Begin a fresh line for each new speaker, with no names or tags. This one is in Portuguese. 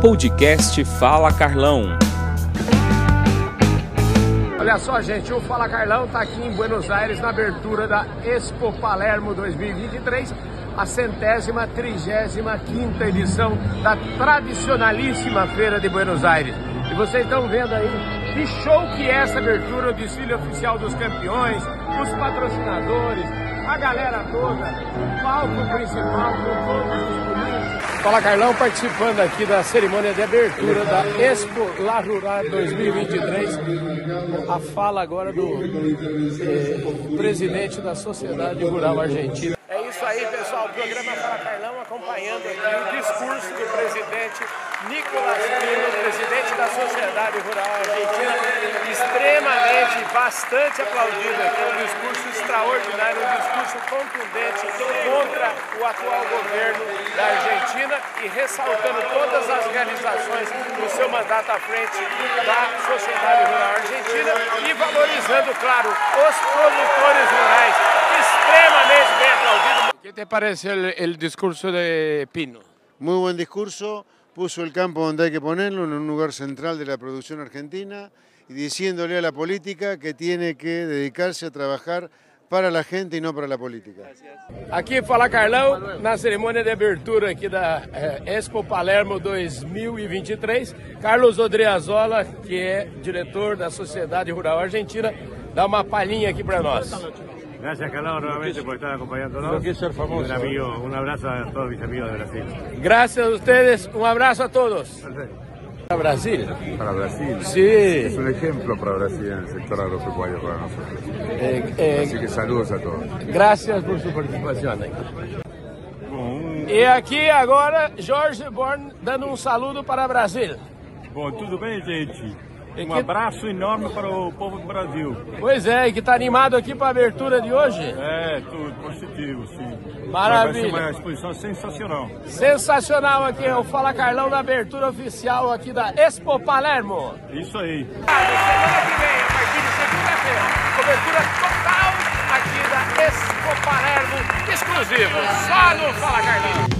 Podcast Fala Carlão.
Olha só, gente, o Fala Carlão está aqui em Buenos Aires na abertura da Expo Palermo 2023, a centésima, trigésima quinta edição da tradicionalíssima Feira de Buenos Aires. E vocês estão vendo aí que show que é essa abertura, o desfile oficial dos campeões, os patrocinadores, a galera toda, o palco principal com todos os bonitos. Fala Carlão participando aqui da cerimônia de abertura da Expo La Rural 2023. A fala agora do eh, presidente da Sociedade Rural Argentina. É isso aí, pessoal. O programa Fala Carlão acompanhando aqui o discurso do presidente Nicolás Pino, presidente da Sociedade Rural Argentina, bastante aplaudido aqui. Um discurso extraordinário, um discurso contundente contra o atual governo da Argentina e ressaltando todas as realizações do seu mandato à frente da Sociedade Rural Argentina e valorizando, claro, os produtores rurais, extremamente bem aplaudido. ¿Qué te parece el discurso de Pino?
Muy buen discurso, puso el campo donde hay que ponerlo, en un lugar central de la producción argentina y diciéndole a la política que tiene que dedicarse a trabajar para la gente e não para a política.
Aqui fala Carlão, na cerimônia de abertura aqui da eh, Expo Palermo 2023, Carlos Odriazola, que é diretor da Sociedade Rural Argentina, dá uma palhinha aqui para nós.
Gracias, Carlos, nuevamente por estar acompañándonos.
quiero ser famoso.
Un, amigo, un abrazo a todos mis amigos de Brasil.
Gracias a ustedes, un abrazo a todos.
Perfecto.
Para Brasil.
Para Brasil.
Sí.
Es un ejemplo para Brasil en el sector agropecuario para nosotros.
Eh, eh,
Así que saludos a todos.
Graças por sua participação. E aqui agora, Jorge Born dando um saludo para Brasil.
Bom, tudo bem, gente? Um abraço enorme para o povo do Brasil.
Pois é, e que está animado aqui para a abertura de hoje.
É, tudo positivo, sim.
Maravilha.
Vai ser uma exposição sensacional.
Sensacional aqui, o Fala Carlão da abertura oficial aqui da Expo Palermo.
Isso aí.
Semana que vem, a partir de segunda-feira, cobertura total aqui da Expo Palermo, exclusivo, só no Fala Carlão.